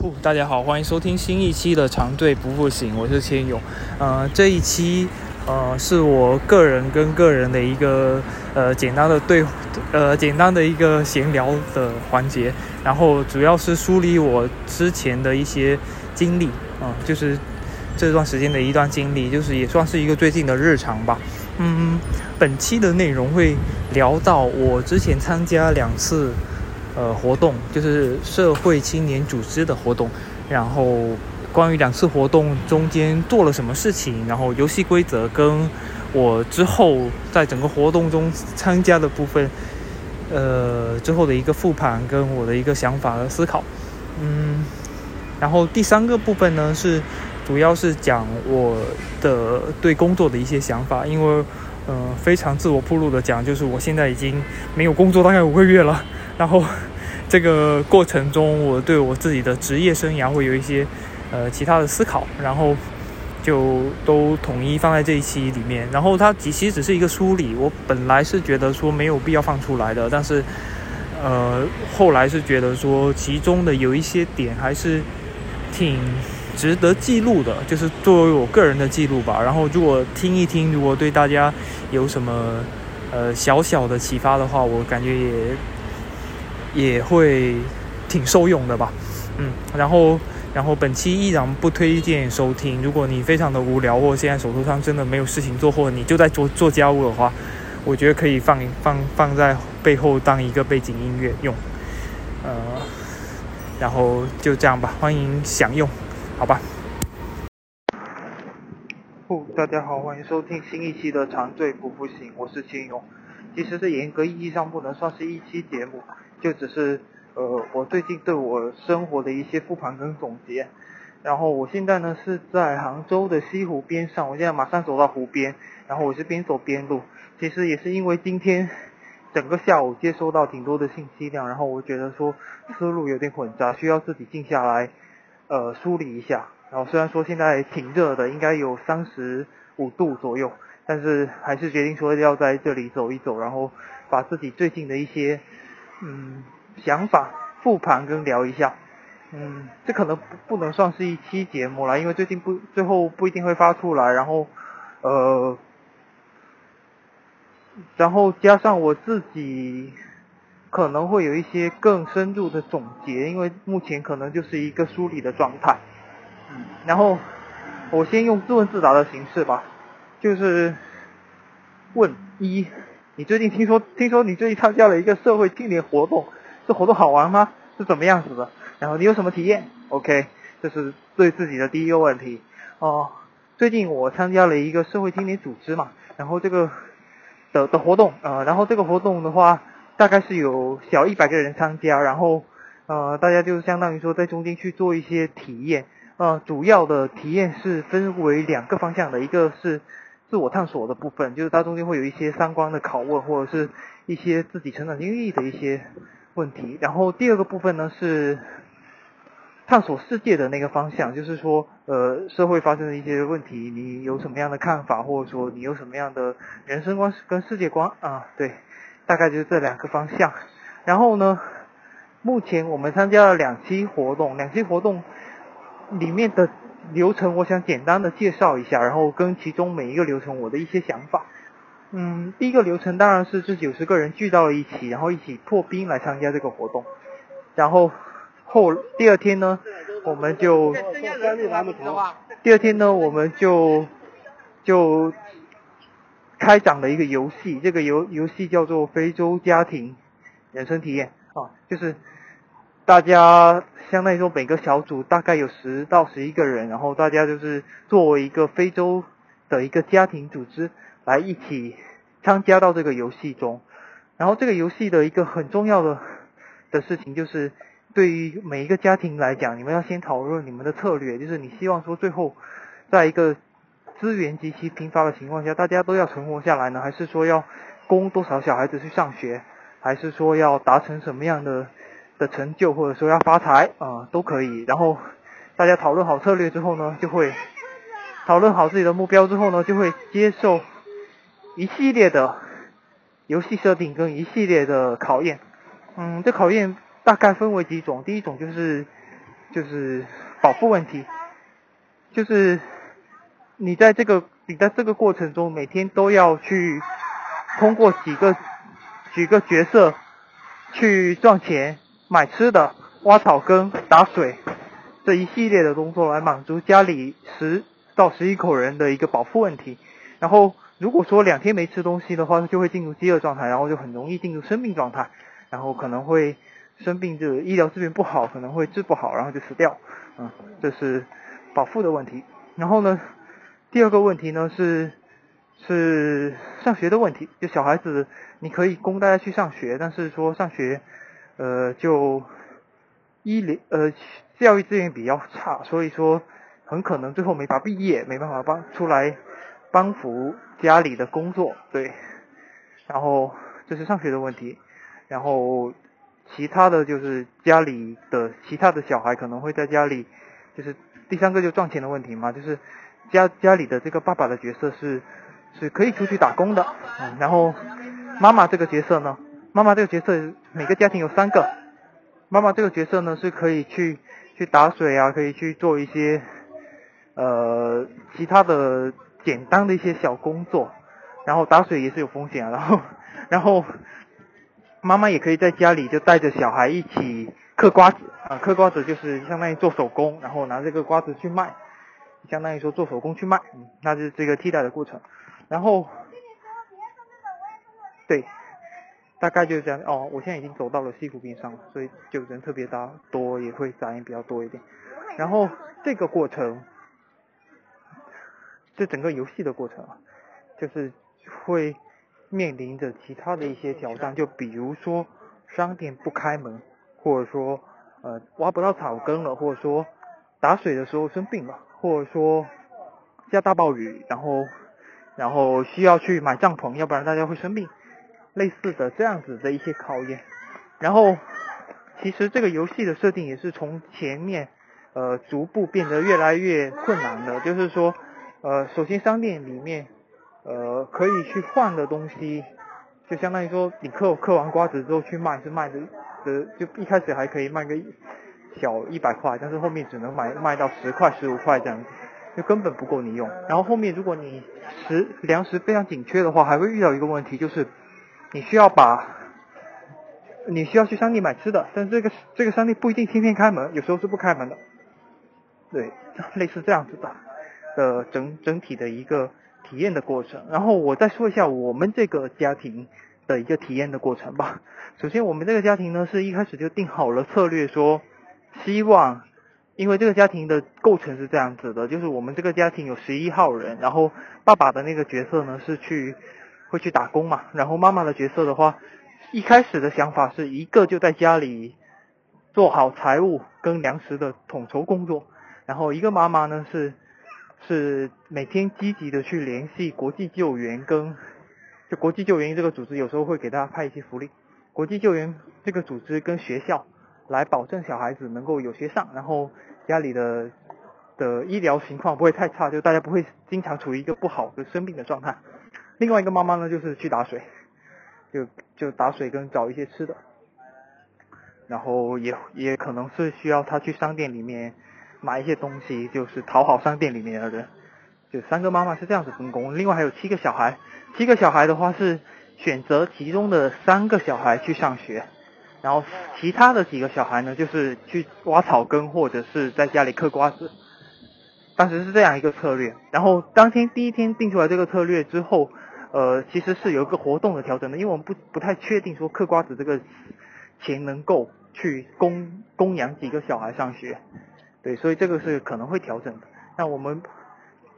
呼，大家好，欢迎收听新一期的长队不复醒，我是千勇。呃，这一期呃是我个人跟个人的一个呃简单的对呃简单的一个闲聊的环节，然后主要是梳理我之前的一些经历啊、就是这段时间的一段经历，就是也算是一个最近的日常吧。嗯，本期的内容会聊到我之前参加两次呃活动，就是社会青年组织的活动，然后关于两次活动中间做了什么事情，然后游戏规则跟我之后在整个活动中参加的部分，呃之后的一个复盘跟我的一个想法和思考，嗯，然后第三个部分呢是主要是讲我的对工作的一些想法，因为呃非常自我铺路的讲，就是我现在已经没有工作大概五个月了，然后 这个过程中我对我自己的职业生涯会有一些呃其他的思考，然后就都统一放在这一期里面。然后它其实只是一个梳理，我本来是觉得说没有必要放出来的，但是呃后来是觉得说其中的有一些点还是挺值得记录的，就是作为我个人的记录吧。然后如果听一听，如果对大家有什么呃小小的启发的话，我感觉也也会挺受用的吧。嗯，然后然后本期依然不推荐收听。如果你非常的无聊，或现在手头上真的没有事情做，或者你就在做做家务的话，我觉得可以放放放在背后当一个背景音乐用。呃，然后就这样吧，欢迎享用，好吧。哦，大家好，欢迎收听新一期的长醉不复醒，我是秦勇。其实这严格意义上不能算是一期节目，就只是呃我最近对我生活的一些复盘跟总结。然后我现在呢是在杭州的西湖边上，我现在马上走到湖边，然后我是边走边录。其实也是因为今天整个下午接收到挺多的信息量，然后我觉得说思路有点混杂，需要自己静下来呃梳理一下。然后虽然说现在挺热的，应该有三十五度左右，但是还是决定说要在这里走一走，然后把自己最近的一些嗯想法复盘跟聊一下。嗯，这可能不不能算是一期节目了，因为最近不最后不一定会发出来，然后呃，然后加上我自己可能会有一些更深入的总结，因为目前可能就是一个梳理的状态。嗯，然后我先用自问自答的形式吧，就是问一，你最近听说听说你最近参加了一个社会青年活动，这活动好玩吗？是怎么样子的？然后你有什么体验？OK，这是对自己的第一个问题。哦，最近我参加了一个社会青年组织嘛，然后这个的的活动，呃，然后这个活动的话，大概是有小一百个人参加，然后呃，大家就相当于说在中间去做一些体验。呃，主要的体验是分为两个方向的，一个是自我探索的部分，就是它中间会有一些三观的拷问，或者是一些自己成长经历的一些问题。然后第二个部分呢是探索世界的那个方向，就是说，呃，社会发生的一些问题，你有什么样的看法，或者说你有什么样的人生观跟世界观啊？对，大概就是这两个方向。然后呢，目前我们参加了两期活动，两期活动里面的流程，我想简单的介绍一下，然后跟其中每一个流程我的一些想法。嗯，第一个流程当然是这九十个人聚到了一起，然后一起破冰来参加这个活动。然后后第二天呢，我们就第二天呢，我们就就开展了一个游戏，这个游游戏叫做非洲家庭人生体验啊，就是大家相当于说每个小组大概有十到十一个人，然后大家就是作为一个非洲的一个家庭组织来一起参加到这个游戏中。然后这个游戏的一个很重要的的事情就是，对于每一个家庭来讲，你们要先讨论你们的策略，就是你希望说最后在一个资源极其贫乏的情况下，大家都要存活下来呢，还是说要供多少小孩子去上学，还是说要达成什么样的的成就，或者说要发财啊、都可以。然后大家讨论好策略之后呢，就会讨论好自己的目标之后呢，就会接受一系列的游戏设定跟一系列的考验。嗯，这考验大概分为几种，第一种就是就是保护问题，就是你在这个你在这个过程中，每天都要去通过几个几个角色去赚钱、买吃的、挖草根、打水这一系列的工作，来满足家里十到十一口人的一个保护问题。然后如果说两天没吃东西的话，就会进入饥饿状态，然后就很容易进入生病状态，然后可能会。生病就医疗资源不好，可能会治不好，然后就死掉。嗯，这是保护的问题。然后呢，第二个问题呢是是上学的问题。就小孩子，你可以供大家去上学，但是说上学，呃，就医疗呃教育资源比较差，所以说很可能最后没法毕业，没办法帮出来帮扶家里的工作。对，然后这是上学的问题，然后。其他的就是家里的其他的小孩可能会在家里，就是第三个就赚钱的问题嘛，就是家家里的这个爸爸的角色是是可以出去打工的，嗯，然后妈妈这个角色呢，妈妈这个角色每个家庭有三个，妈妈这个角色呢是可以去去打水啊，可以去做一些呃其他的简单的一些小工作，然后打水也是有风险，然后然后。妈妈也可以在家里就带着小孩一起嗑瓜子啊，嗑瓜子就是相当于做手工，然后拿这个瓜子去卖，相当于说做手工去卖，那就是这个替代的过程。然后，对，大概就是这样。哦，我现在已经走到了西湖边上，所以就人特别大多，也会杂音比较多一点。然后这个过程，这整个游戏的过程啊，就是会。面临着其他的一些挑战，就比如说商店不开门，或者说呃挖不到草根了，或者说打水的时候生病了，或者说下大暴雨，然后然后需要去买帐篷，要不然大家会生病，类似的这样子的一些考验。然后其实这个游戏的设定也是从前面呃逐步变得越来越困难的，就是说呃首先商店里面。呃，可以去换的东西，就相当于说，你嗑嗑完瓜子之后去卖，是卖的，呃，就一开始还可以卖个小一百块，但是后面只能买卖到十块、十五块这样子，就根本不够你用。然后后面如果你食粮食非常紧缺的话，还会遇到一个问题，就是你需要把，你需要去商店买吃的，但是这个这个商店不一定天天开门，有时候是不开门的。对，类似这样子的的整整体的一个。体验的过程，然后我再说一下我们这个家庭的一个体验的过程吧。首先，我们这个家庭呢是一开始就定好了策略，说希望，因为这个家庭的构成是这样子的，就是我们这个家庭有十一号人，然后爸爸的那个角色呢是去会去打工嘛，然后妈妈的角色的话，一开始的想法是一个就在家里做好财务跟粮食的统筹工作，然后一个妈妈呢是。是每天积极的去联系国际救援跟就国际救援这个组织，有时候会给大家派一些福利。国际救援这个组织跟学校来保证小孩子能够有学上，然后家里的的医疗情况不会太差，就大家不会经常处于一个不好的生病的状态。另外一个妈妈呢，就是去打水，就就打水跟找一些吃的，然后也也可能是需要他去商店里面。买一些东西，就是讨好商店里面的人，就三个妈妈是这样子分工。另外还有七个小孩，七个小孩的话是选择其中的三个小孩去上学，然后其他的几个小孩呢，就是去挖草根或者是在家里嗑瓜子。当时是这样一个策略。然后当天第一天定出来这个策略之后，呃，其实是有一个活动的调整的，因为我们不不太确定说嗑瓜子这个钱能够去供供养几个小孩上学。对，所以这个是可能会调整的。那我们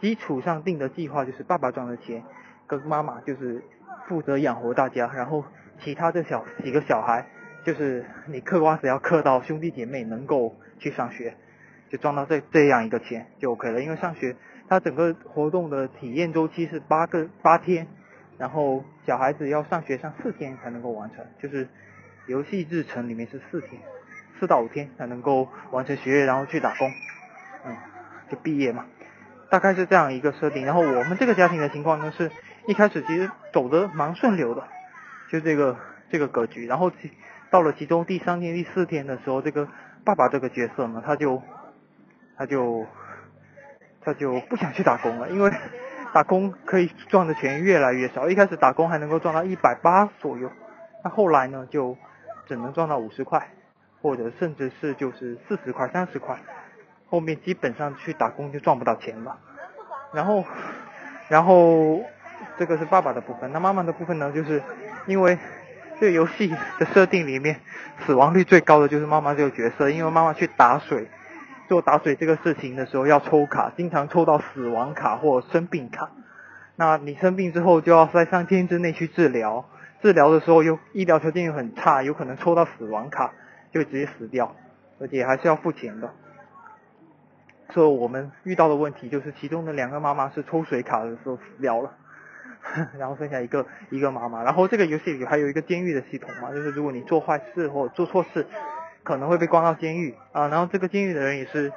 基础上定的计划就是爸爸赚的钱，跟妈妈就是负责养活大家，然后其他的小几个小孩就是你嗑瓜子要嗑到兄弟姐妹能够去上学，就赚到这这样一个钱就 OK 了。因为上学它整个活动的体验周期是八个八天，然后小孩子要上学上四天才能够完成，就是游戏日程里面是四天。四到五天才能够完成学业，然后去打工，嗯，就毕业嘛，大概是这样一个设定。然后我们这个家庭的情况呢，是一开始其实走的蛮顺流的，就这个这个格局。然后其到了其中第三天、第四天的时候，这个爸爸这个角色呢，他就他就他就不想去打工了，因为打工可以赚的钱越来越少。一开始打工还能够赚到一百八左右，那后来呢就只能赚到五十块，或者甚至是就是四十块、三十块。后面基本上去打工就赚不到钱了。然后然后这个是爸爸的部分，那妈妈的部分呢，就是因为这个游戏的设定里面死亡率最高的就是妈妈这个角色，因为妈妈去打水。做打水这个事情的时候要抽卡，经常抽到死亡卡或生病卡。那你生病之后就要在三天之内去治疗，治疗的时候又医疗条件又很差，有可能抽到死亡卡就直接死掉，而且还是要付钱的。所以我们遇到的问题就是其中的两个妈妈是抽水卡的时候死掉了，然后剩下一个一个妈妈。然后这个游戏里还有一个监狱的系统嘛，就是如果你做坏事或做错事。可能会被关到监狱啊，然后这个监狱的人也是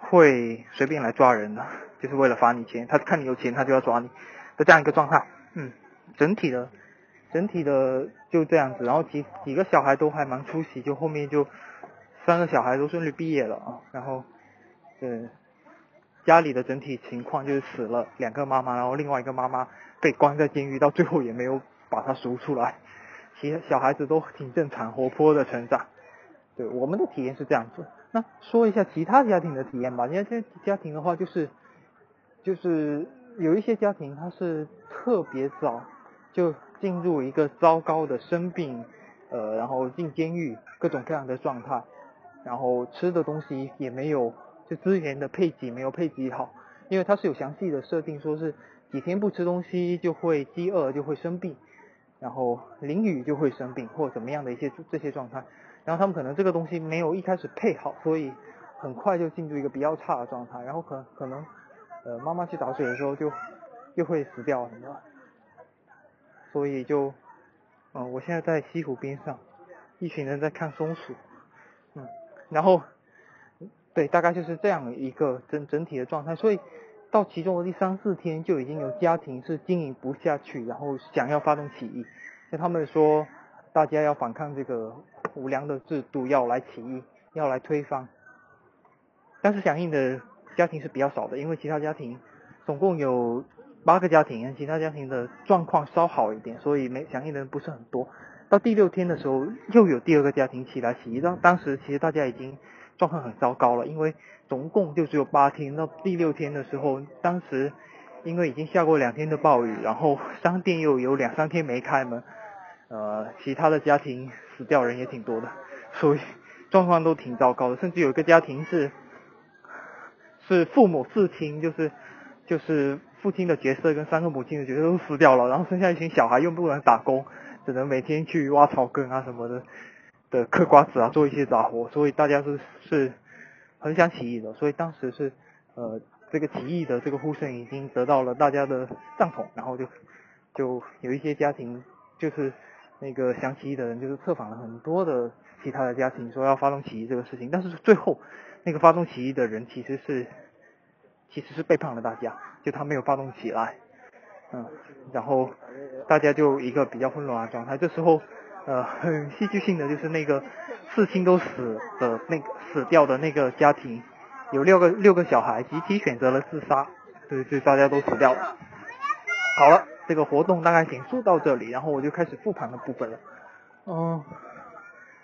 会随便来抓人的，就是为了罚你钱，他看你有钱，他就要抓你的这样一个状态。嗯，整体的整体的就这样子，然后几几个小孩都还蛮出息，就后面就三个小孩都顺利毕业了啊，然后对家里的整体情况就是死了两个妈妈，然后另外一个妈妈被关在监狱，到最后也没有把他赎出来，其实小孩子都挺正常活泼的成长。我们的体验是这样子。那说一下其他家庭的体验吧。因为这家庭的话，就是就是有一些家庭，他是特别早就进入一个糟糕的生病，呃，然后进监狱，各种各样的状态，然后吃的东西也没有，就资源的配给没有配给好，因为它是有详细的设定，说是几天不吃东西就会饥饿，就会生病，然后淋雨就会生病，或怎么样的一些这些状态。然后他们可能这个东西没有一开始配好，所以很快就进入一个比较差的状态。然后可可能呃妈妈去打水的时候就又会死掉什么，所以就嗯我现在在西湖边上，一群人在看松鼠，嗯，然后对大概就是这样一个整整体的状态。所以到其中的第三四天就已经有家庭是经营不下去，然后想要发动起义，就他们说大家要反抗这个。无良的制度要来起义，要来推翻，但是响应的家庭是比较少的，因为其他家庭总共有八个家庭，其他家庭的状况稍好一点，所以没响应的人不是很多。到第六天的时候，又有第二个家庭起来起义，当当时其实大家已经状况很糟糕了，因为总共就只有八天，到第六天的时候，当时因为已经下过两天的暴雨，然后商店又有两三天没开门。呃，其他的家庭死掉人也挺多的，所以状况都挺糟糕的。甚至有一个家庭是是父母四亲，就是就是父亲的角色跟三个母亲的角色都死掉了，然后剩下一群小孩又不能打工，只能每天去挖草根啊什么的的嗑瓜子啊，做一些杂活。所以大家是是很想起义的。所以当时是呃这个起义的这个呼声已经得到了大家的赞同，然后就就有一些家庭就是。那个想起义的人就是策反了很多的其他的家庭，说要发动起义这个事情，但是最后那个发动起义的人其实是其实是背叛了大家，就他没有发动起来，嗯，然后大家就一个比较混乱的状态。这时候呃很戏剧性的就是那个四亲都死的那个死掉的那个家庭，有六个六个小孩集体选择了自杀，对对，大家都死掉了。好了。这个活动大概结束到这里，然后我就开始复盘的部分了。嗯，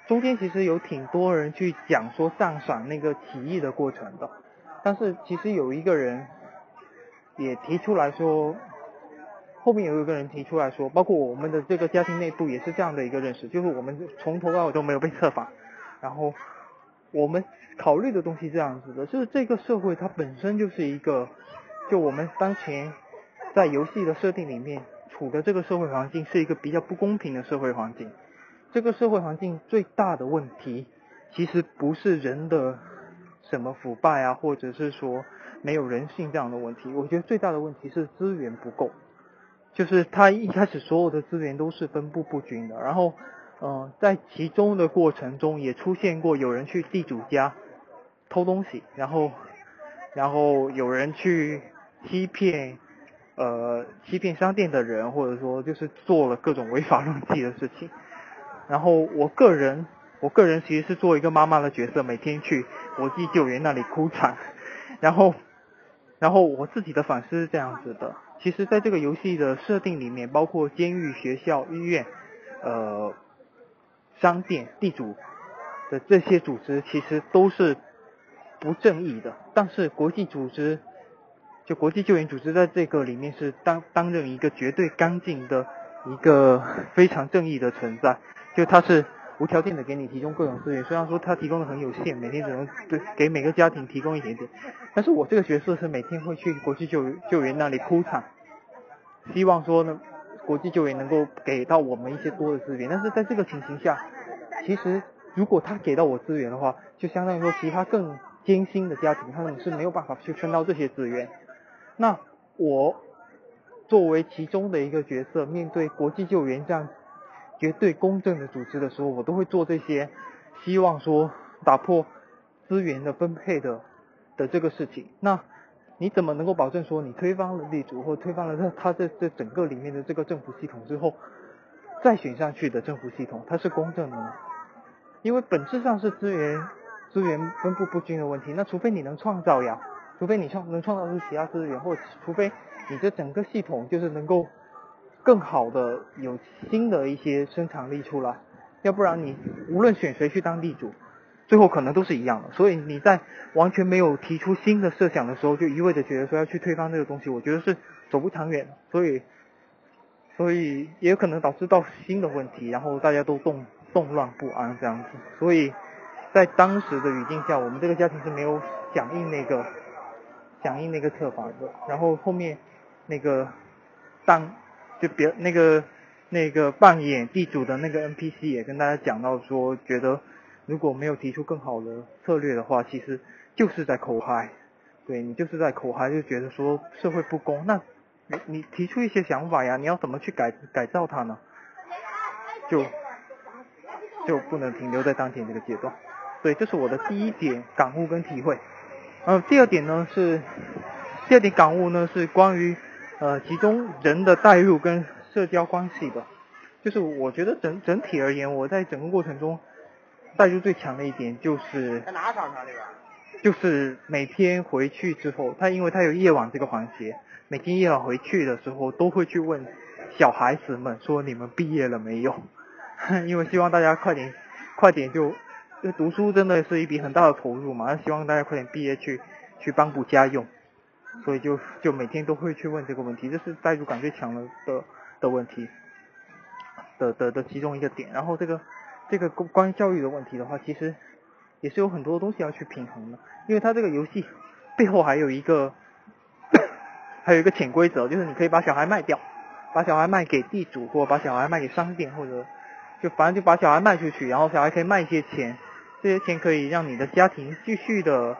中间其实有挺多人去讲说赞赏那个起义的过程的，但是其实有一个人也提出来说，后面有一个人提出来说，包括我们的这个家庭内部也是这样的一个认识，就是我们从头到尾都没有被策反，然后我们考虑的东西这样子的，就是这个社会它本身就是一个，就我们当前。在游戏的设定里面，处的这个社会环境是一个比较不公平的社会环境。这个社会环境最大的问题，其实不是人的什么腐败啊，或者是说没有人性这样的问题。我觉得最大的问题是资源不够，就是他一开始所有的资源都是分布不均的。然后，嗯，在其中的过程中也出现过有人去地主家偷东西，然后，然后有人去欺骗。呃，欺骗商店的人，或者说就是做了各种违法乱纪的事情。然后我个人我个人其实是做一个妈妈的角色，每天去国际救援那里哭惨，然后，然后我自己的反思是这样子的，其实在这个游戏的设定里面，包括监狱、学校、医院，呃，商店、地主的这些组织，其实都是不正义的，但是国际组织，就国际救援组织在这个里面是担担任一个绝对干净的一个 非常正义的存在，就它是。无条件的给你提供各种资源，虽然说他提供的很有限，每天只能对给每个家庭提供一点点，但是我这个角色是每天会去国际救救援那里哭惨，希望说呢，国际救援能够给到我们一些多的资源，但是在这个情形下，其实如果他给到我资源的话，就相当于说其他更艰辛的家庭，他们是没有办法去分到这些资源，那我作为其中的一个角色，面对国际救援这样。绝对公正的组织的时候，我都会做这些，希望说打破资源的分配的的这个事情。那你怎么能够保证说你推翻了地主或推翻了他他这这整个里面的这个政府系统之后，再选上去的政府系统它是公正的呢？因为本质上是资源资源分布不均的问题。那除非你能创造呀，除非你创能创造出其他资源，或除非你这整个系统就是能够。更好的有新的一些生产力出来，要不然你无论选谁去当地主，最后可能都是一样的。所以你在完全没有提出新的设想的时候，就一味的觉得说要去推翻这个东西，我觉得是走不长远。所以，所以也有可能导致到新的问题，然后大家都动动乱不安这样子。所以在当时的语境下，我们这个家庭是没有响应那个响应那个策法。然后后面那个当。就别那个那个扮演地主的那个 NPC 也跟大家讲到说，觉得如果没有提出更好的策略的话，其实就是在口嗨，对你就是在口嗨，就觉得说社会不公，那你你提出一些想法呀，你要怎么去改改造它呢？就就不能停留在当前这个阶段，对，这是我的第一点感悟跟体会。呃，第二点呢是第二点感悟呢是关于。呃，其中人的代入跟社交关系的，就是我觉得整整体而言，我在整个过程中代入最强的一点就是在哪商场里边？就是每天回去之后，他因为他有夜晚这个环节，每天夜晚回去的时候都会去问小孩子们说你们毕业了没有？因为希望大家快点快点就，因为读书真的是一笔很大的投入嘛，希望大家快点毕业去去帮补家用。所以就就每天都会去问这个问题，这是代入感最强的的的问题的的的其中一个点。然后这个这个关于教育的问题的话，其实也是有很多东西要去平衡的，因为它这个游戏背后还有一个 还有一个潜规则，就是你可以把小孩卖掉，把小孩卖给地主，或把小孩卖给商店，或者就反正就把小孩卖出去，然后小孩可以卖一些钱，这些钱可以让你的家庭继续的。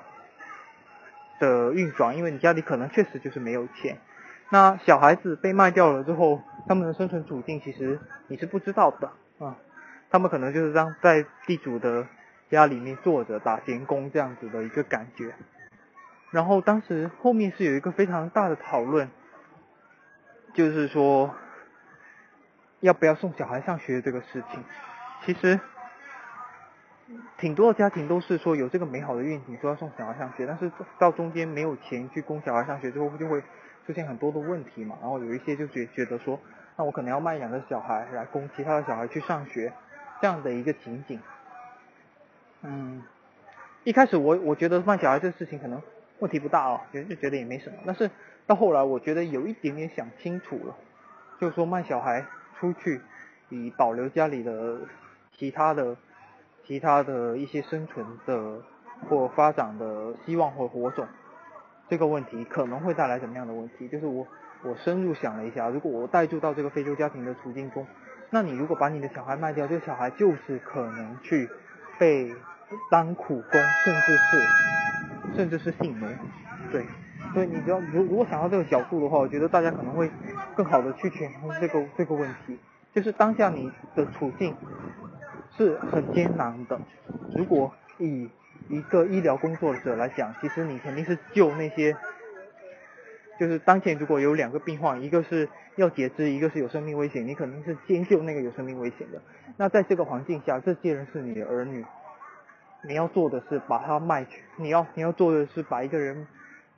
的运转，因为你家里可能确实就是没有钱。那小孩子被卖掉了之后，他们的生存处境其实你是不知道的啊。他们可能就是让在地主的家里面坐着打闲工这样子的一个感觉。然后当时后面是有一个非常大的讨论，就是说要不要送小孩上学这个事情。其实。挺多的家庭都是说有这个美好的愿景，说要送小孩上学，但是到中间没有钱去供小孩上学之后，就会出现很多的问题嘛。然后有一些就觉觉得说，那我可能要卖两个小孩来供其他的小孩去上学，这样的一个情景。嗯，一开始我我觉得卖小孩这事情可能问题不大哦，就就觉得也没什么。但是到后来我觉得有一点点想清楚了，就是说卖小孩出去，以保留家里的其他的。其他的一些生存的或发展的希望或火种，这个问题可能会带来怎么样的问题？就是我我深入想了一下，如果我带入到这个非洲家庭的处境中，那你如果把你的小孩卖掉，这个小孩就是可能去被当苦工，甚至是甚至是性奴，对，所以你只要如如果想到这个角度的话，我觉得大家可能会更好的去权衡这个这个问题，就是当下你的处境。是很艰难的。如果以一个医疗工作者来讲，其实你肯定是救那些，就是当前如果有两个病患，一个是要截肢，一个是有生命危险，你肯定是先救那个有生命危险的。那在这个环境下，这些人是你的儿女，你要做的是把他卖去，你要你要做的是把一个人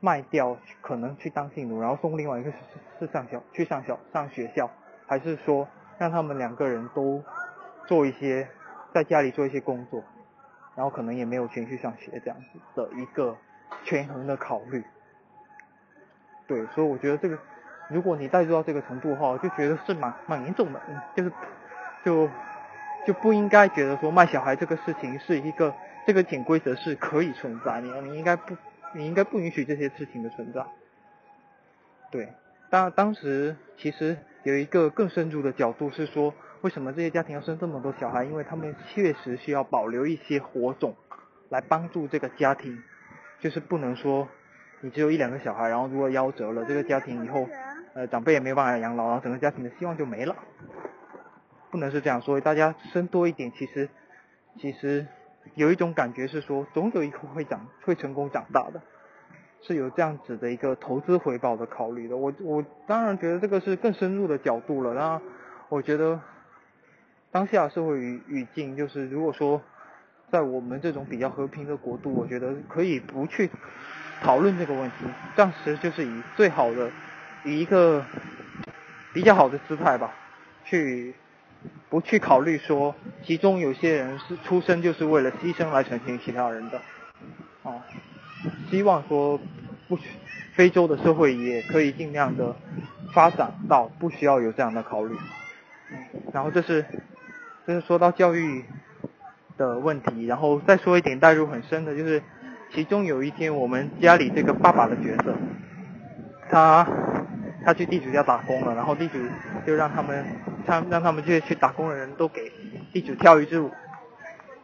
卖掉，可能去当性奴，然后送另外一个是是上小去上小上学校，还是说让他们两个人都做一些在家里做一些工作，然后可能也没有钱去上学这样子的一个权衡的考虑。对，所以我觉得这个，如果你带入到这个程度的话，我就觉得是蛮蛮严重的，就是就就不应该觉得说卖小孩这个事情是一个这个潜规则是可以存在，你你应该不你应该不允许这些事情的存在。对，当当时其实有一个更深入的角度是说，为什么这些家庭要生这么多小孩？因为他们确实需要保留一些火种来帮助这个家庭，就是不能说。你只有一两个小孩，然后如果夭折了，这个家庭以后，呃，长辈也没有办法养老，然后整个家庭的希望就没了。不能是这样，所以大家生多一点，其实其实有一种感觉是说，总有一个会长 会成功长大的，是有这样子的一个投资回报的考虑的。我我当然觉得这个是更深入的角度了。然后我觉得当下社会语语境就是，如果说在我们这种比较和平的国度，我觉得可以不去。讨论这个问题，暂时就是以最好的，以一个比较好的姿态吧，去不去考虑说，其中有些人是出生就是为了牺牲来成全其他人的，啊，希望说不，非洲的社会也可以尽量的发展到不需要有这样的考虑，然后这是，就是说到教育的问题，然后再说一点带入很深的就是。其中有一天，我们家里这个爸爸的角色，他他去地主家打工了，然后地主就让他们，他让他们这些去打工的人都给地主跳一支舞，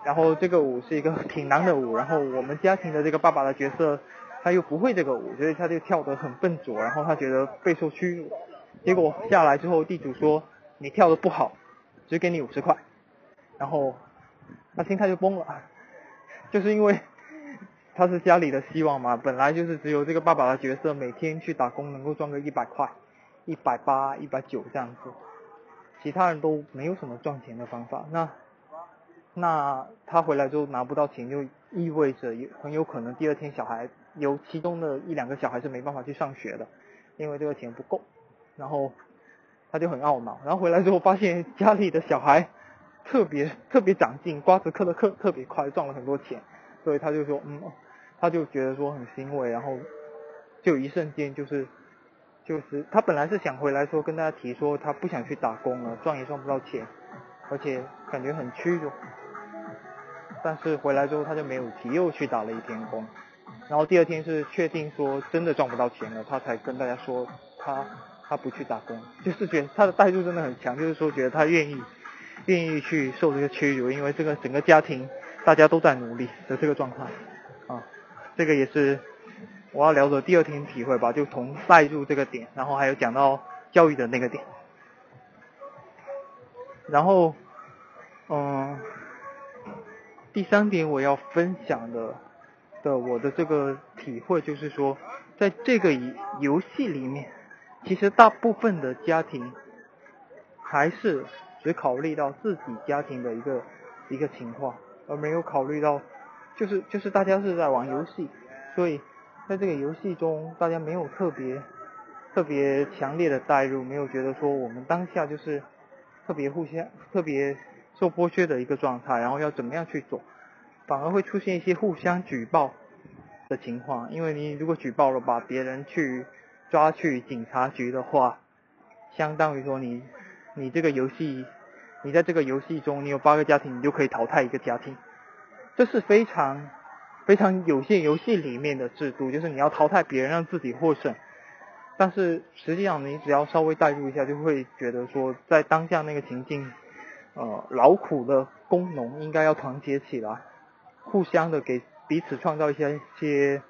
然后这个舞是一个挺难的舞，然后我们家庭的这个爸爸的角色他又不会这个舞，所以他就跳得很笨拙，然后他觉得备受屈辱，结果下来之后，地主说你跳得不好，只给你五十块，然后他心态就崩了，就是因为。他是家里的希望嘛，本来就是只有这个爸爸的角色，每天去打工能够赚个一百块、一百八、一百九这样子，其他人都没有什么赚钱的方法。那那他回来之后拿不到钱，就意味着有很有可能第二天小孩有其中的一两个小孩是没办法去上学的，因为这个钱不够。然后他就很懊恼，然后回来之后发现家里的小孩特别特别长进，瓜子嗑的特特别快，赚了很多钱，所以他就说嗯。他就觉得说很欣慰，然后就一瞬间就是就是他本来是想回来说跟大家提说他不想去打工了，赚也赚不到钱，而且感觉很屈辱。但是回来之后他就没有提，又去打了一天工。然后第二天是确定说真的赚不到钱了，他才跟大家说他他不去打工，就是觉得他的态度真的很强，就是说觉得他愿意愿意去受这个屈辱，因为这个整个家庭大家都在努力的这个状态啊。这个也是我要聊的第二天体会吧，就从带入这个点，然后还有讲到教育的那个点，然后，嗯，第三点我要分享的的我的这个体会就是说，在这个游戏里面，其实大部分的家庭还是只考虑到自己家庭的一个一个情况，而没有考虑到。就是就是大家是在玩游戏，所以在这个游戏中，大家没有特别特别强烈的代入，没有觉得说我们当下就是特别互相特别受剥削的一个状态，然后要怎么样去做，反而会出现一些互相举报的情况。因为你如果举报了，把别人去抓去警察局的话，相当于说你你这个游戏，你在这个游戏中，你有八个家庭，你就可以淘汰一个家庭。这是非常非常有限游戏里面的制度，就是你要淘汰别人，让自己获胜。但是实际上，你只要稍微代入一下，就会觉得说，在当下那个情境，呃，劳苦的工农应该要团结起来，互相的给彼此创造一些些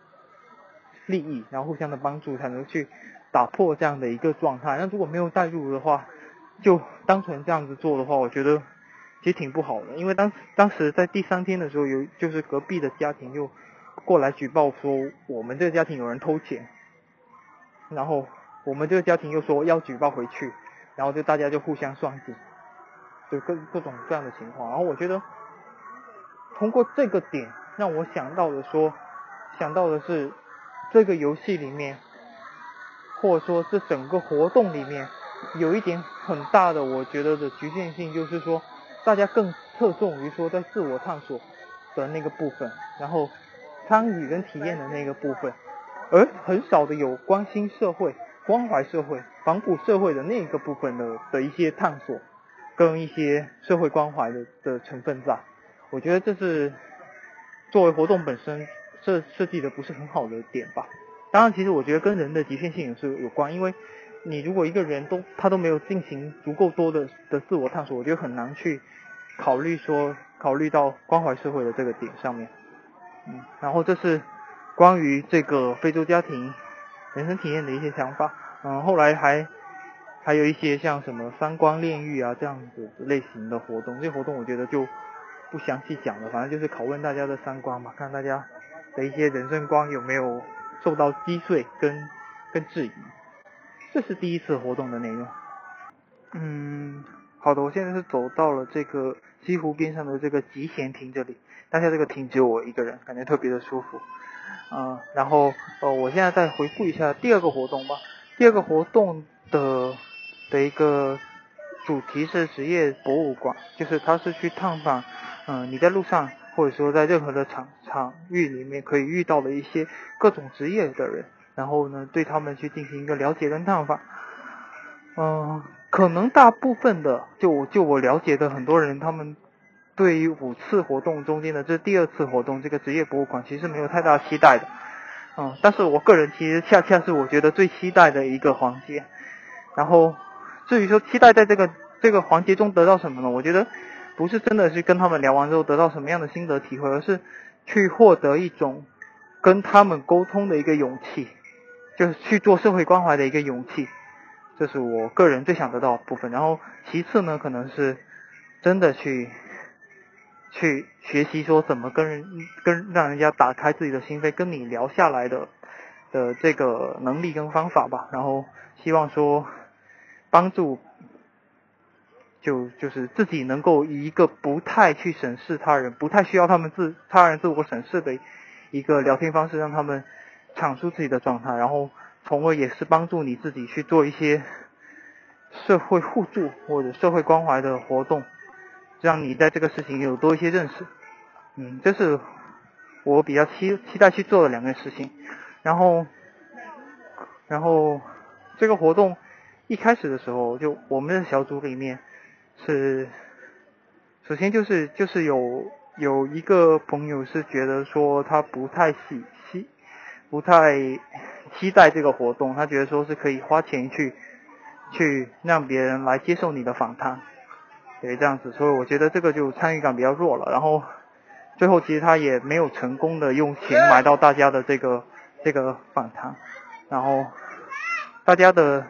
利益，然后互相的帮助，才能去打破这样的一个状态。那如果没有代入的话，就单纯这样子做的话，我觉得。其实挺不好的，因为当当时在第三天的时候，有就是隔壁的家庭就过来举报说我们这个家庭有人偷钱，然后我们这个家庭又说要举报回去，然后就大家就互相算计，就各各种各样的情况。然后我觉得通过这个点让我想到的说，想到的是这个游戏里面，或者说这整个活动里面有一点很大的我觉得的局限性，就是说大家更侧重于说在自我探索的那个部分，然后参与跟体验的那个部分。而很少的有关心社会、关怀社会、反哺社会的那个部分的的一些探索，跟一些社会关怀的的成分在，我觉得这是作为活动本身设设计的不是很好的点吧。当然，其实我觉得跟人的局限性也是有关，因为你如果一个人都他都没有进行足够多的的自我探索，我觉得很难去考虑说考虑到关怀社会的这个点上面。嗯，然后这是。关于这个非洲家庭人生体验的一些想法，嗯，后来还还有一些像什么三观炼狱啊这样子类型的活动，这些活动我觉得就不详细讲了，反正就是拷问大家的三观嘛，看大家的一些人生观有没有受到击碎跟跟质疑。这是第一次活动的内容。嗯，好的，我现在是走到了这个西湖边上的这个集贤亭这里，当下这个亭只有我一个人，感觉特别的舒服。嗯，然后呃，我现在再回顾一下第二个活动吧。第二个活动的的一个主题是职业博物馆，就是它是去探访，嗯，你在路上或者说在任何的场场域里面可以遇到的一些各种职业的人，然后呢，对他们去进行一个了解跟探访。嗯，可能大部分的，就就我了解的很多人，他们。对于五次活动中间的这第二次活动，这个职业博物馆其实没有太大期待的，嗯，但是我个人其实恰恰是我觉得最期待的一个环节。然后至于说期待在这个这个环节中得到什么呢？我觉得不是真的是跟他们聊完之后得到什么样的心得体会，而是去获得一种跟他们沟通的一个勇气，就是去做社会关怀的一个勇气，这是我个人最想得到的部分。然后其次呢，可能是真的去。去学习说怎么跟人跟让人家打开自己的心扉，跟你聊下来的的这个能力跟方法吧。然后希望说帮助就就是自己能够以一个不太去审视他人，不太需要他们自他人自我审视的一个聊天方式，让他们阐述自己的状态，然后从而也是帮助你自己去做一些社会互助或者社会关怀的活动。让你在这个事情有多一些认识，嗯，这是我比较期期待去做的两件事情。然后，然后这个活动一开始的时候，就我们的小组里面是，首先就是就是有有一个朋友是觉得说他不太喜期不太期待这个活动，他觉得说是可以花钱去去让别人来接受你的访谈。对，这样子，所以我觉得这个就参与感比较弱了。然后最后其实他也没有成功的用钱买到大家的这个这个访谈。然后大家的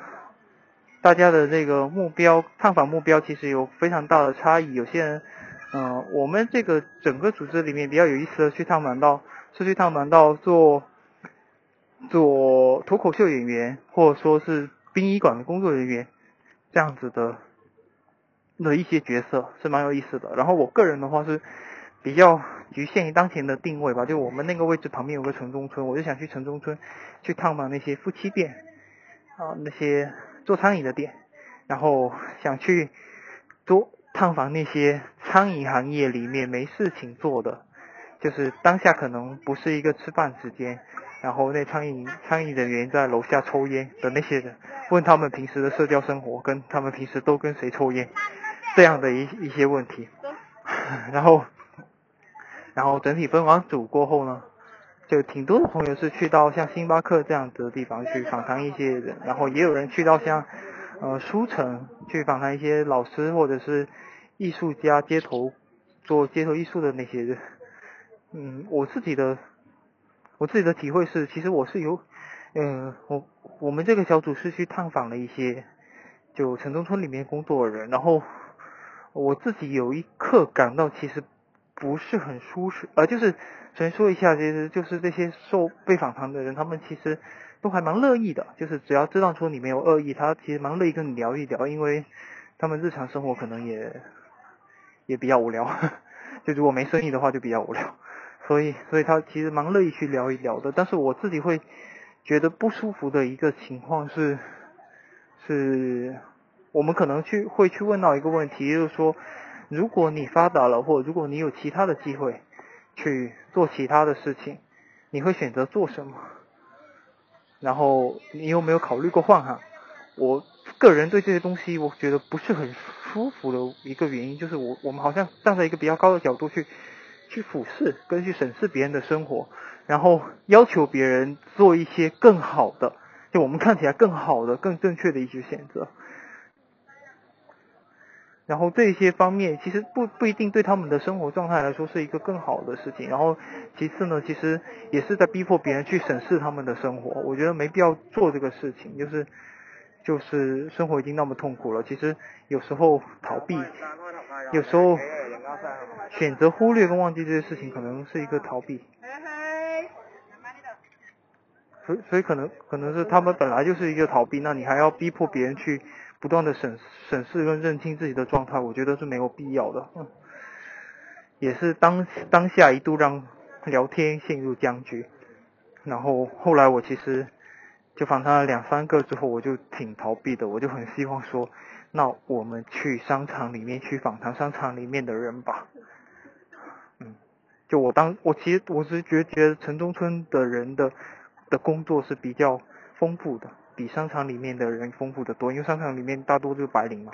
大家的这个目标探访目标其实有非常大的差异。有些人，嗯，我们这个整个组织里面比较有意思的去探访到是去探访到做做脱口秀演员，或者说是殡仪馆的工作人员这样子的。的一些角色是蛮有意思的，然后我个人的话是比较局限于当前的定位吧，就我们那个位置旁边有个城中村，我就想去城中村去探访那些夫妻店啊，那些做餐饮的店，然后想去多探访那些餐饮行业里面没事情做的，就是当下可能不是一个吃饭时间，然后那餐饮餐饮人员在楼下抽烟的那些人，问他们平时的社交生活，跟他们平时都跟谁抽烟。这样的一一些问题，然后，然后整体分完组过后呢，就挺多的朋友是去到像星巴克这样子的地方去访谈一些人，然后也有人去到像呃书城去访谈一些老师或者是艺术家街头做街头艺术的那些人。嗯，我自己的我自己的体会是，其实我是有，嗯，我我们这个小组是去探访了一些就城中村里面工作的人，然后。我自己有一刻感到，其实不是很舒适，呃，就是先说一下，其实就是这些受被访谈的人，他们其实都还蛮乐意的，就是只要知道说你没有恶意，他其实蛮乐意跟你聊一聊，因为他们日常生活可能也也比较无聊，就如果没生意的话就比较无聊，所以所以他其实蛮乐意去聊一聊的，但是我自己会觉得不舒服的一个情况是是，我们可能去会去问到一个问题，就是说。如果你发达了，或如果你有其他的机会去做其他的事情，你会选择做什么？然后你有没有考虑过换行？我个人对这些东西，我觉得不是很舒服的一个原因，就是我我们好像站在一个比较高的角度去去俯视跟去审视别人的生活，然后要求别人做一些更好的，就我们看起来更好的、更正确的一些选择。然后这些方面其实不不一定对他们的生活状态来说是一个更好的事情。然后其次呢，其实也是在逼迫别人去审视他们的生活。我觉得没必要做这个事情，就是就是生活已经那么痛苦了，其实有时候逃避，有时候选择忽略跟忘记这些事情，可能是一个逃避。所以所以可能可能是他们本来就是一个逃避，那你还要逼迫别人去。不断的审审视跟认清自己的状态，我觉得是没有必要的。嗯，也是当当下一度让聊天陷入僵局，然后后来我其实就访谈了两三个之后，我就挺逃避的，我就很希望说，那我们去商场里面去访谈商场里面的人吧。嗯，就我当我其实我是觉觉得城中村的人的的工作是比较丰富的。比商场里面的人丰富的多，因为商场里面大多就是白领嘛，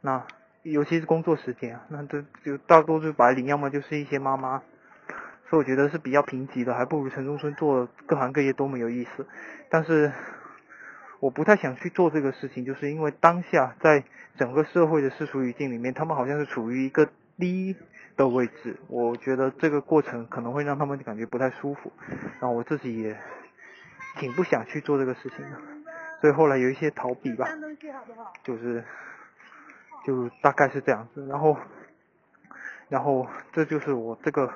那尤其是工作时间，那这就大多是白领，要么就是一些妈妈，所以我觉得是比较贫瘠的，还不如城中村做各行各业多么有意思。但是我不太想去做这个事情，就是因为当下在整个社会的世俗语境里面，他们好像是处于一个低的位置，我觉得这个过程可能会让他们感觉不太舒服，然后我自己也挺不想去做这个事情的。所以后来有一些逃避吧，就是，就大概是这样子。然后，然后这就是我这个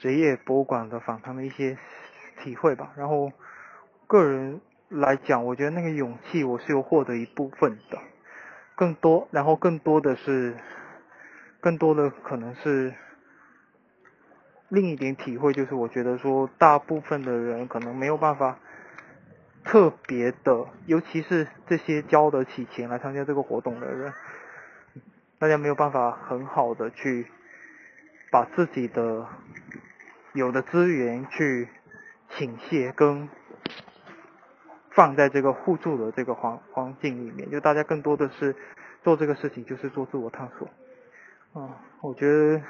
职业博物馆的访谈的一些体会吧。然后，个人来讲，我觉得那个勇气我是有获得一部分的，更多，然后更多的是，更多的可能是另一点体会，就是我觉得说，大部分的人可能没有办法。特别的，尤其是这些交得起钱来参加这个活动的人，大家没有办法很好的去把自己的有的资源去倾泻跟放在这个互助的这个环环境里面，就大家更多的是做这个事情就是做自我探索，嗯，我觉得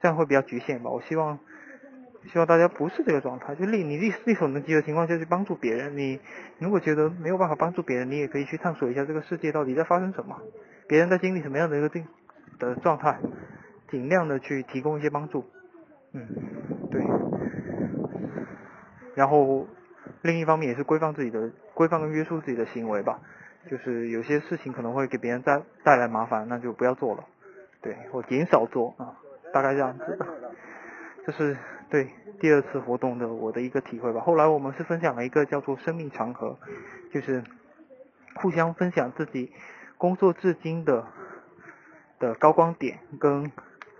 这样会比较局限吧，我希望。希望大家不是这个状态，就力你力力所能及的情况下去帮助别人。你如果觉得没有办法帮助别人，你也可以去探索一下这个世界到底在发生什么，别人在经历什么样的一个定的状态，尽量的去提供一些帮助。嗯，对。然后另一方面也是规范自己的，规范跟约束自己的行为吧。就是有些事情可能会给别人带带来麻烦，那就不要做了。对，我减少做啊，大概这样子。就是对第二次活动的我的一个体会吧。后来我们是分享了一个叫做“生命长河”，就是互相分享自己工作至今的的高光点跟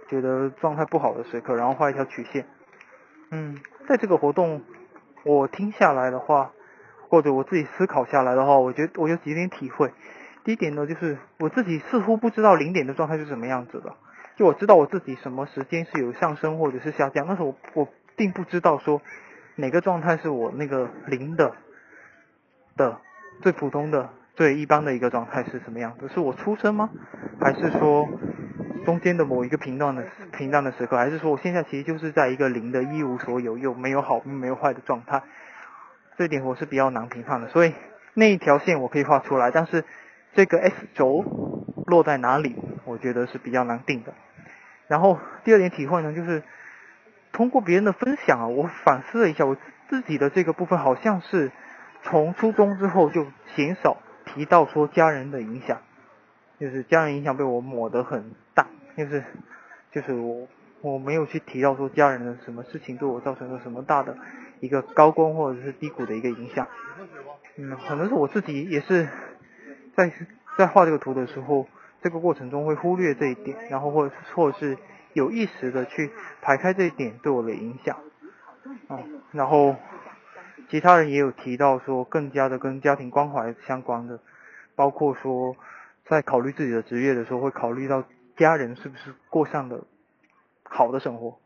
觉得状态不好的时刻，然后画一条曲线。嗯，在这个活动我听下来的话，或者我自己思考下来的话，我觉得我有几点体会。第一点呢，就是我自己似乎不知道零点的状态是什么样子的。就我知道我自己什么时间是有上升或者是下降，但是我我并不知道说哪个状态是我那个零的的最普通的最一般的一个状态是什么样子？是我出生吗？还是说中间的某一个频段的频段的时刻？还是说我现在其实就是在一个零的一无所有又没有好没有坏的状态？这点我是比较难评判的，所以那一条线我可以画出来，但是这个 x 轴落在哪里，我觉得是比较难定的。然后第二点体会呢，就是通过别人的分享啊，我反思了一下我自己的这个部分，好像是从初中之后就鲜少提到说家人的影响，就是家人影响被我抹得很大，就是就是我我没有去提到说家人的什么事情对我造成了什么大的一个高光或者是低谷的一个影响。嗯，可能是我自己也是在在画这个图的时候，这个过程中会忽略这一点，然后或或者是有意识的去排开这一点对我的影响。嗯，然后其他人也有提到说更加的跟家庭关怀相关的，包括说在考虑自己的职业的时候会考虑到家人是不是过上的好的生活。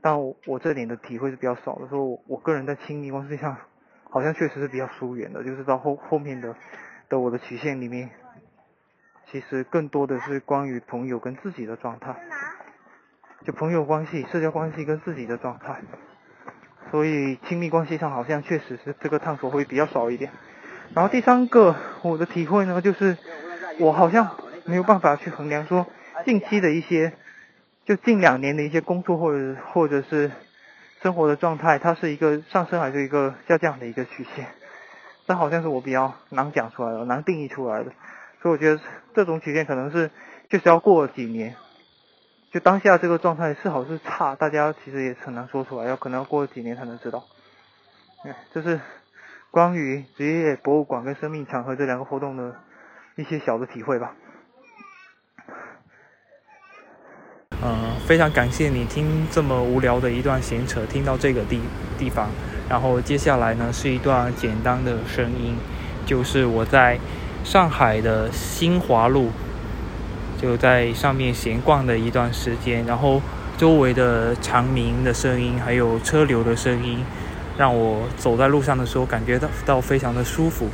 但我我这点的体会是比较少的，说我我个人在亲密关系上。好像确实是比较疏远的，就是到后后面的的我的曲线里面，其实更多的是关于朋友跟自己的状态，就朋友关系、社交关系跟自己的状态，所以亲密关系上好像确实是这个探索会比较少一点。然后第三个我的体会呢，就是我好像没有办法去衡量说近期的一些，就近两年的一些工作或者或者是。生活的状态，它是一个上升还是一个下降的一个曲线？这好像是我比较难讲出来的，难定义出来的。所以我觉得这种曲线可能是就是要过几年，就当下这个状态是好是差，大家其实也很难说出来，要可能要过几年才能知道。哎，这是关于职业博物馆跟生命场合这两个活动的一些小的体会吧。嗯，非常感谢你听这么无聊的一段闲扯，听到这个地地方，然后接下来呢是一段简单的声音，就是我在上海的新华路，就在上面闲逛的一段时间，然后周围的长鸣的声音，还有车流的声音，让我走在路上的时候感觉到到非常的舒服。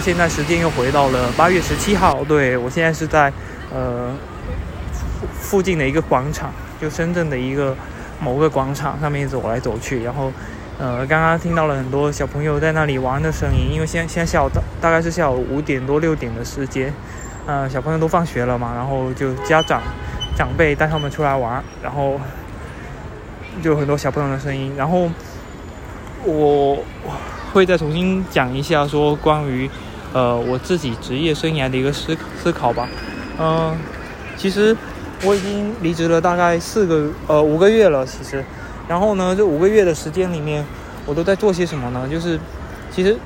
现在时间又回到了八月十七号，对我现在是在呃附附近的一个广场，就深圳的一个某个广场上面走来走去，然后呃刚刚听到了很多小朋友在那里玩的声音，因为现在现在下午大大概是下午五点多六点的时间，呃小朋友都放学了嘛，然后就家长长辈带他们出来玩，然后就很多小朋友的声音，然后我会再重新讲一下说关于。呃，我自己职业生涯的一个思思考吧，嗯，其实我已经离职了大概四个呃五个月了，其实，然后呢，这五个月的时间里面，我都在做些什么呢？就是，其实，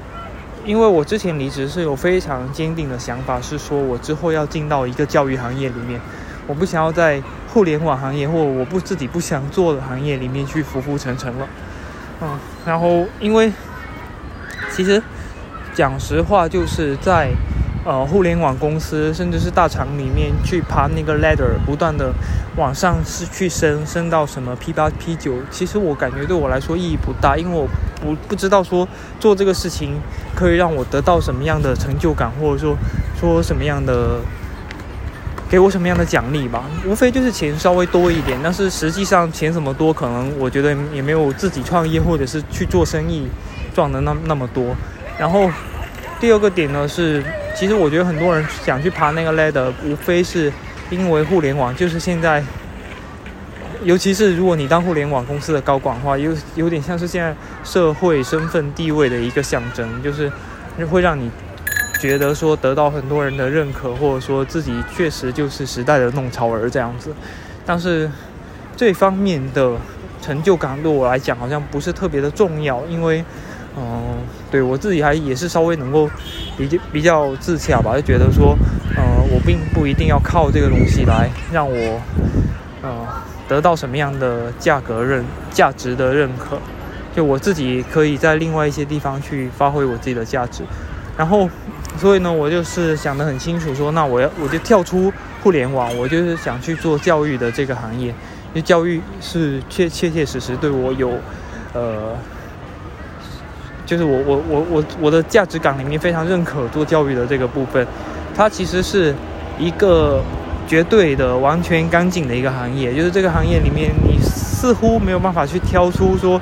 因为我之前离职是有非常坚定的想法，是说我之后要进到一个教育行业里面，我不想要在互联网行业或我不自己不想做的行业里面去浮浮沉沉了，嗯，然后因为其实。讲实话，就是在呃互联网公司，甚至是大厂里面去爬那个 ladder，不断的往上是去升，升到什么 P 八 P 九。其实我感觉对我来说意义不大，因为我不不知道说做这个事情可以让我得到什么样的成就感，或者说说什么样的给我什么样的奖励吧。无非就是钱稍微多一点，但是实际上钱怎么多，可能我觉得也没有自己创业或者是去做生意赚的那那么多。然后第二个点呢是，其实我觉得很多人想去爬那个 ladder，无非是因为互联网，就是现在，尤其是如果你当互联网公司的高管的话，有有点像是现在社会身份地位的一个象征，就是会让你觉得说得到很多人的认可，或者说自己确实就是时代的弄潮儿这样子。但是这方面的成就感对我来讲好像不是特别的重要，因为。哦，对我自己还也是稍微能够比较比较自洽吧，就觉得说，呃，我并不一定要靠这个东西来让我，呃，得到什么样的价格认价值的认可，就我自己可以在另外一些地方去发挥我自己的价值，然后，所以呢，我就是想得很清楚，说那我要我就跳出互联网，我就是想去做教育的这个行业，因为教育是确切切实实对我有，呃。就是我我我我我的价值感里面非常认可做教育的这个部分，它其实是一个绝对的完全干净的一个行业。就是这个行业里面，你似乎没有办法去挑出说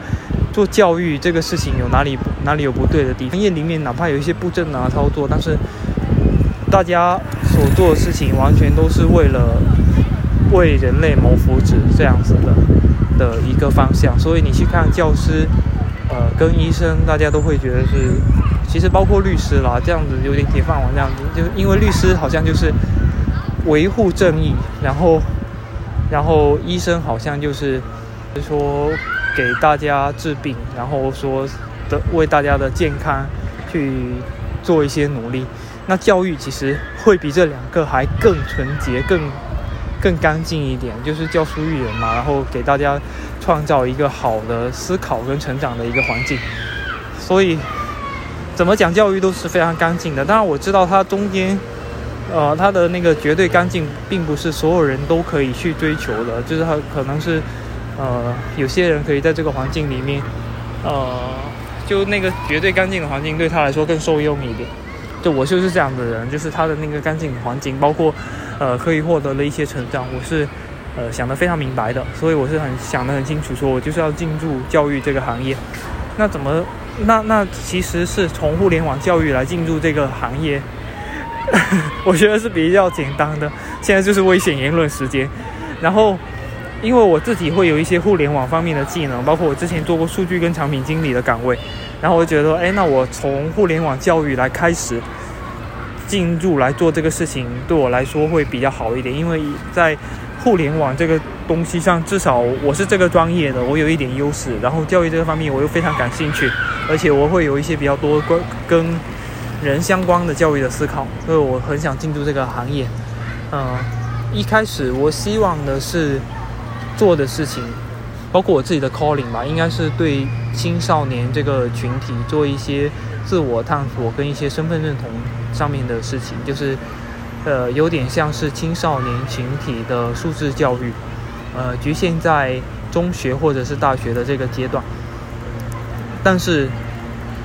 做教育这个事情有哪里哪里有不对的地方。行业里面哪怕有一些不正当的操作，但是大家所做的事情完全都是为了为人类谋福祉这样子的的一个方向。所以你去看教师，呃，跟医生，大家都会觉得是，其实包括律师啦，这样子有点铁饭碗这样子，就因为律师好像就是维护正义，然后然后医生好像就是说给大家治病，然后说的为大家的健康去做一些努力。那教育其实会比这两个还更纯洁、更更干净一点，就是教书育人嘛，然后给大家创造一个好的思考跟成长的一个环境。所以怎么讲教育都是非常干净的。当然我知道它中间，呃，它的那个绝对干净，并不是所有人都可以去追求的，就是它可能是呃有些人可以在这个环境里面，呃，就那个绝对干净的环境对他来说更受用一点。就我就是这样的人，就是他的那个干净的环境，包括，呃，可以获得了一些成长，我是，呃，想得非常明白的，所以我是很想得很清楚，说我就是要进入教育这个行业。那怎么，那那其实是从互联网教育来进入这个行业，我觉得是比较简单的。现在就是危险言论时间，然后，因为我自己会有一些互联网方面的技能，包括我之前做过数据跟产品经理的岗位。然后我就觉得，哎，那我从互联网教育来开始进入来做这个事情，对我来说会比较好一点，因为在互联网这个东西上，至少我是这个专业的，我有一点优势。然后教育这个方面，我又非常感兴趣，而且我会有一些比较多关跟人相关的教育的思考，所以我很想进入这个行业。嗯，一开始我希望的是做的事情。包括我自己的 calling 吧，应该是对青少年这个群体做一些自我探索跟一些身份认同上面的事情，就是，呃，有点像是青少年群体的素质教育，呃，局限在中学或者是大学的这个阶段。但是，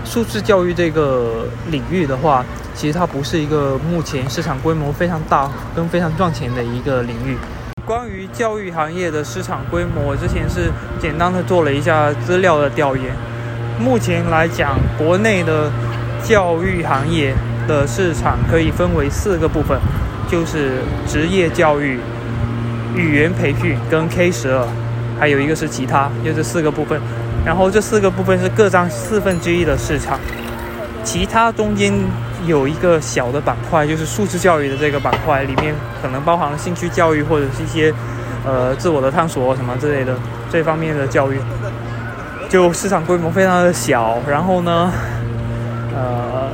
素质教育这个领域的话，其实它不是一个目前市场规模非常大跟非常赚钱的一个领域。关于教育行业的市场规模，我之前是简单的做了一下资料的调研。目前来讲，国内的教育行业的市场可以分为四个部分，就是职业教育、语言培训跟 K 十二，还有一个是其他，就这四个部分。然后这四个部分是各占四分之一的市场，其他中间。有一个小的板块，就是素质教育的这个板块，里面可能包含了兴趣教育或者是一些，呃，自我的探索什么之类的这方面的教育，就市场规模非常的小。然后呢，呃，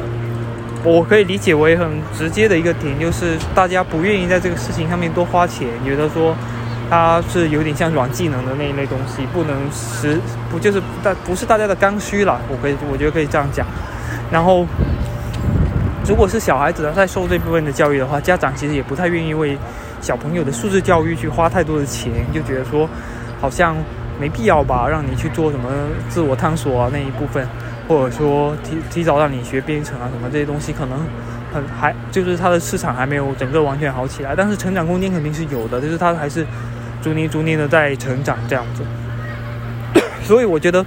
我可以理解为很直接的一个点，就是大家不愿意在这个事情上面多花钱，觉得说它是有点像软技能的那一类东西，不能实不就是大不是大家的刚需了。我可以我觉得可以这样讲，然后。如果是小孩子在受这部分的教育的话，家长其实也不太愿意为小朋友的素质教育去花太多的钱，就觉得说好像没必要吧，让你去做什么自我探索啊那一部分，或者说提提早让你学编程啊什么这些东西，可能很还就是它的市场还没有整个完全好起来，但是成长空间肯定是有的，就是它还是逐年逐年的在成长这样子。所以我觉得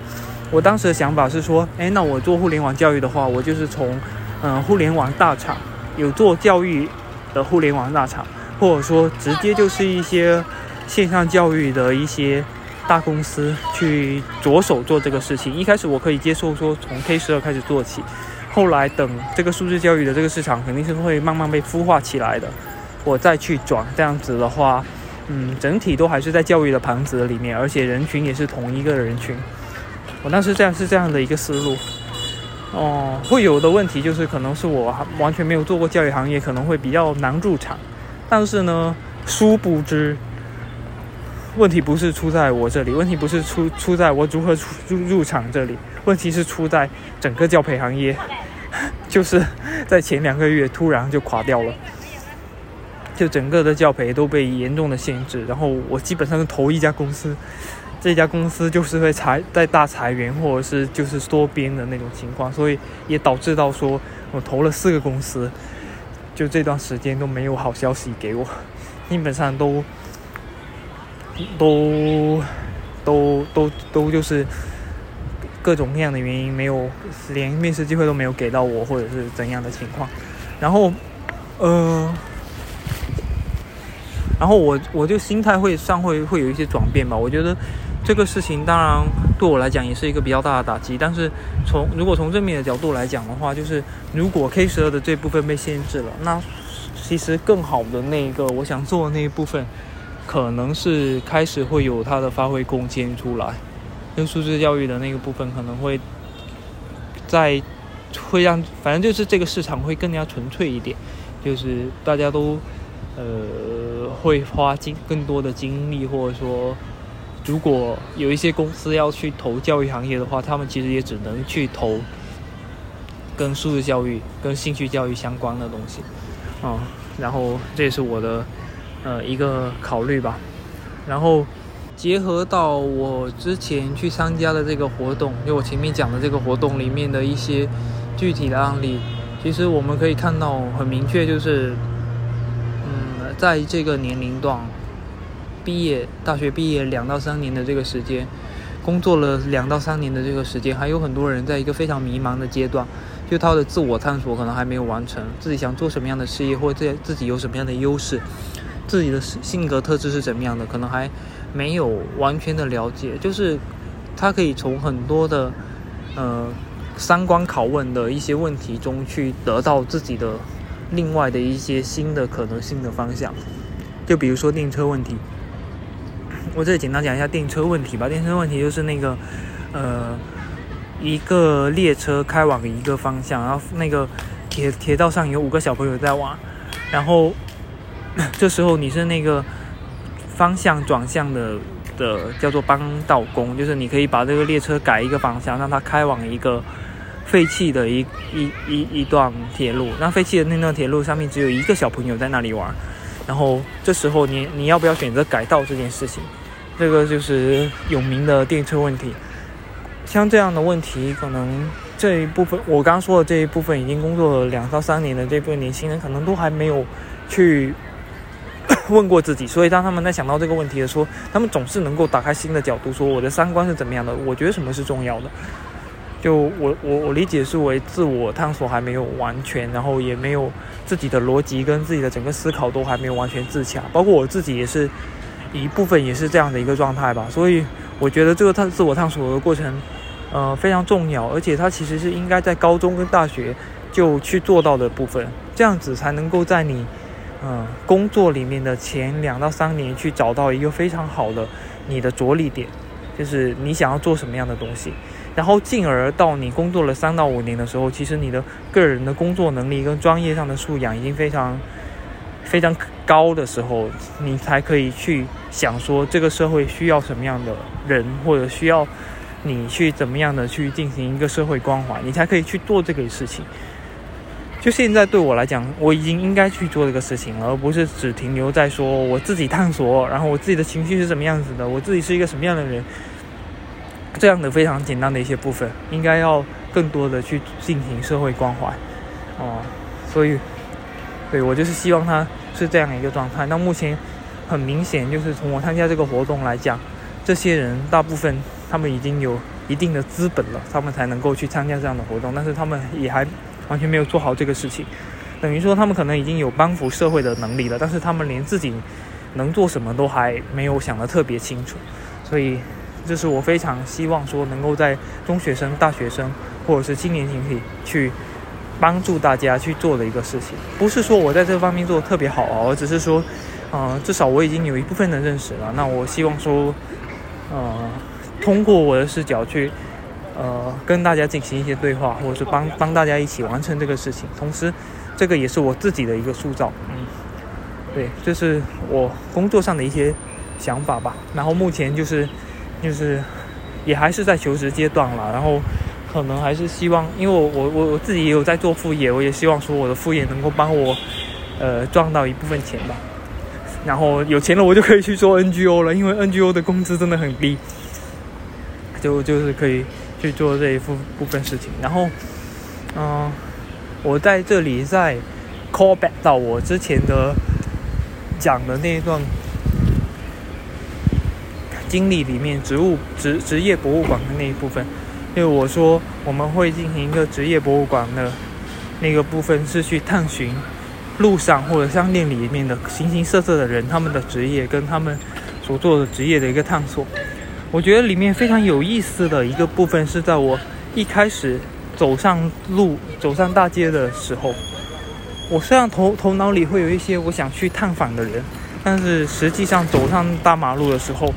我当时的想法是说，哎，那我做互联网教育的话，我就是从嗯，互联网大厂有做教育的互联网大厂，或者说直接就是一些线上教育的一些大公司去着手做这个事情。一开始我可以接受说从 K 十二开始做起，后来等这个素质教育的这个市场肯定是会慢慢被孵化起来的，我再去转这样子的话，嗯，整体都还是在教育的盘子里面，而且人群也是同一个人群。我当时这样是这样的一个思路。哦，会有的问题就是可能是我完全没有做过教育行业，可能会比较难入场。但是呢，殊不知，问题不是出在我这里，问题不是出出在我如何出入入场这里，问题是出在整个教培行业，就是在前两个月突然就垮掉了，就整个的教培都被严重的限制，然后我基本上是投一家公司。这家公司就是会裁在大裁员，或者是就是缩编的那种情况，所以也导致到说我投了四个公司，就这段时间都没有好消息给我，基本上都都都都都就是各种各样的原因，没有连面试机会都没有给到我，或者是怎样的情况。然后，呃，然后我我就心态会上会会有一些转变吧。我觉得这个事情当然对我来讲也是一个比较大的打击。但是从如果从正面的角度来讲的话，就是如果 K 十二的这部分被限制了，那其实更好的那一个我想做的那一部分，可能是开始会有它的发挥空间出来。跟素质教育的那个部分可能会在会让反正就是这个市场会更加纯粹一点，就是大家都呃会花精更多的精力，或者说如果有一些公司要去投教育行业的话，他们其实也只能去投跟素质教育、跟兴趣教育相关的东西啊。然后这也是我的呃一个考虑吧，然后。结合到我之前去参加的这个活动，就我前面讲的这个活动里面的一些具体的案例，其实我们可以看到很明确，就是，嗯，在这个年龄段，毕业大学毕业两到三年的这个时间，工作了两到三年的这个时间，还有很多人在一个非常迷茫的阶段，就他的自我探索可能还没有完成，自己想做什么样的事业，或者自己有什么样的优势，自己的性格特质是怎么样的，可能还。没有完全的了解，就是他可以从很多的呃三观拷问的一些问题中去得到自己的另外的一些新的可能性的方向。就比如说电车问题，我这里简单讲一下电车问题吧。电车问题就是那个呃一个列车开往一个方向，然后那个铁铁道上有五个小朋友在玩，然后这时候你是那个。方向转向的的叫做帮道工，就是你可以把这个列车改一个方向，让它开往一个废弃的一一一一段铁路。那废弃的那段铁路上面只有一个小朋友在那里玩，然后这时候你你要不要选择改道这件事情？这个就是有名的电车问题。像这样的问题，可能这一部分我刚说的这一部分已经工作了两到三年的这部分年轻人，可能都还没有去。问过自己，所以当他们在想到这个问题的时候，他们总是能够打开新的角度，说我的三观是怎么样的？我觉得什么是重要的？就我我我理解是为自我探索还没有完全，然后也没有自己的逻辑跟自己的整个思考都还没有完全自洽，包括我自己也是一部分也是这样的一个状态吧。所以我觉得这个探自我探索的过程，呃非常重要，而且它其实是应该在高中跟大学就去做到的部分，这样子才能够在你。嗯，工作里面的前两到三年去找到一个非常好的你的着力点，就是你想要做什么样的东西，然后进而到你工作了三到五年的时候，其实你的个人的工作能力跟专业上的素养已经非常非常高的时候，你才可以去想说这个社会需要什么样的人，或者需要你去怎么样的去进行一个社会关怀，你才可以去做这个事情。就现在对我来讲，我已经应该去做这个事情了，而不是只停留在说我自己探索，然后我自己的情绪是什么样子的，我自己是一个什么样的人，这样的非常简单的一些部分，应该要更多的去进行社会关怀，哦，所以，对我就是希望他是这样一个状态。那目前很明显，就是从我参加这个活动来讲，这些人大部分他们已经有一定的资本了，他们才能够去参加这样的活动，但是他们也还。完全没有做好这个事情，等于说他们可能已经有帮扶社会的能力了，但是他们连自己能做什么都还没有想得特别清楚，所以这是我非常希望说能够在中学生、大学生或者是青年群体去帮助大家去做的一个事情。不是说我在这方面做得特别好啊，而只是说，呃，至少我已经有一部分的认识了。那我希望说，呃，通过我的视角去。呃，跟大家进行一些对话，或者是帮帮大家一起完成这个事情。同时，这个也是我自己的一个塑造。嗯，对，这是我工作上的一些想法吧。然后目前就是，就是也还是在求职阶段了。然后可能还是希望，因为我我我我自己也有在做副业，我也希望说我的副业能够帮我呃赚到一部分钱吧。然后有钱了，我就可以去做 NGO 了，因为 NGO 的工资真的很低，就就是可以。去做这一部部分事情，然后，嗯，我在这里再 call back 到我之前的讲的那一段经历里面，职务职职业博物馆的那一部分，因为我说我们会进行一个职业博物馆的那个部分，是去探寻路上或者商店里面的形形色色的人，他们的职业跟他们所做的职业的一个探索。我觉得里面非常有意思的一个部分是在我一开始走上路、走上大街的时候，我虽然头头脑里会有一些我想去探访的人，但是实际上走上大马路的时候，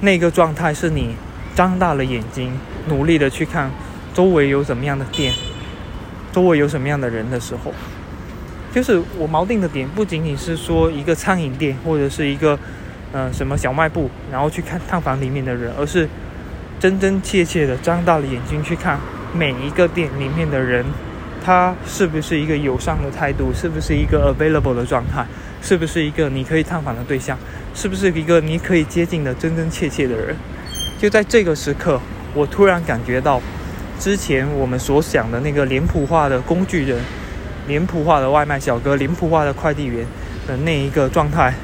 那个状态是你张大了眼睛，努力的去看周围有什么样的店，周围有什么样的人的时候，就是我锚定的点不仅仅是说一个餐饮店或者是一个。嗯，什么小卖部，然后去看探访里面的人，而是真真切切的张大了眼睛去看每一个店里面的人，他是不是一个友善的态度，是不是一个 available 的状态，是不是一个你可以探访的对象，是不是一个你可以接近的真真切切的人？就在这个时刻，我突然感觉到，之前我们所想的那个脸谱化的工具人、脸谱化的外卖小哥、脸谱化的快递员的那一个状态。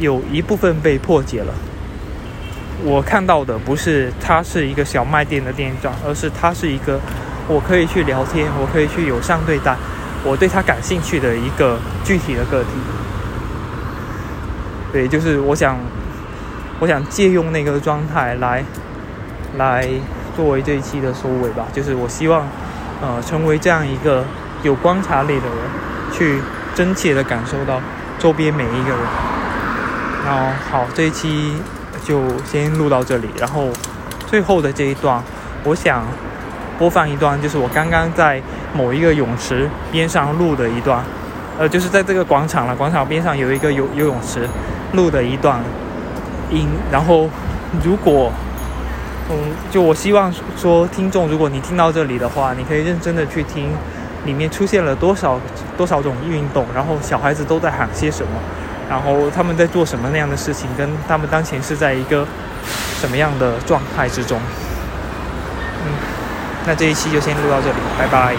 有一部分被破解了。我看到的不是他是一个小卖店的店长，而是他是一个我可以去聊天，我可以去友善对待，我对他感兴趣的一个具体的个体。对，就是我想，我想借用那个状态来，来作为这一期的收尾吧。就是我希望，呃，成为这样一个有观察力的人，去真切的感受到周边每一个人。然后好，这一期就先录到这里。然后最后的这一段，我想播放一段，就是我刚刚在某一个泳池边上录的一段，呃，就是在这个广场了，广场边上有一个游游泳池录的一段音。然后如果，嗯，就我希望说，听众，如果你听到这里的话，你可以认真的去听，里面出现了多少多少种运动，然后小孩子都在喊些什么。然后他们在做什么那样的事情，跟他们当前是在一个什么样的状态之中？嗯，那这一期就先录到这里，拜拜。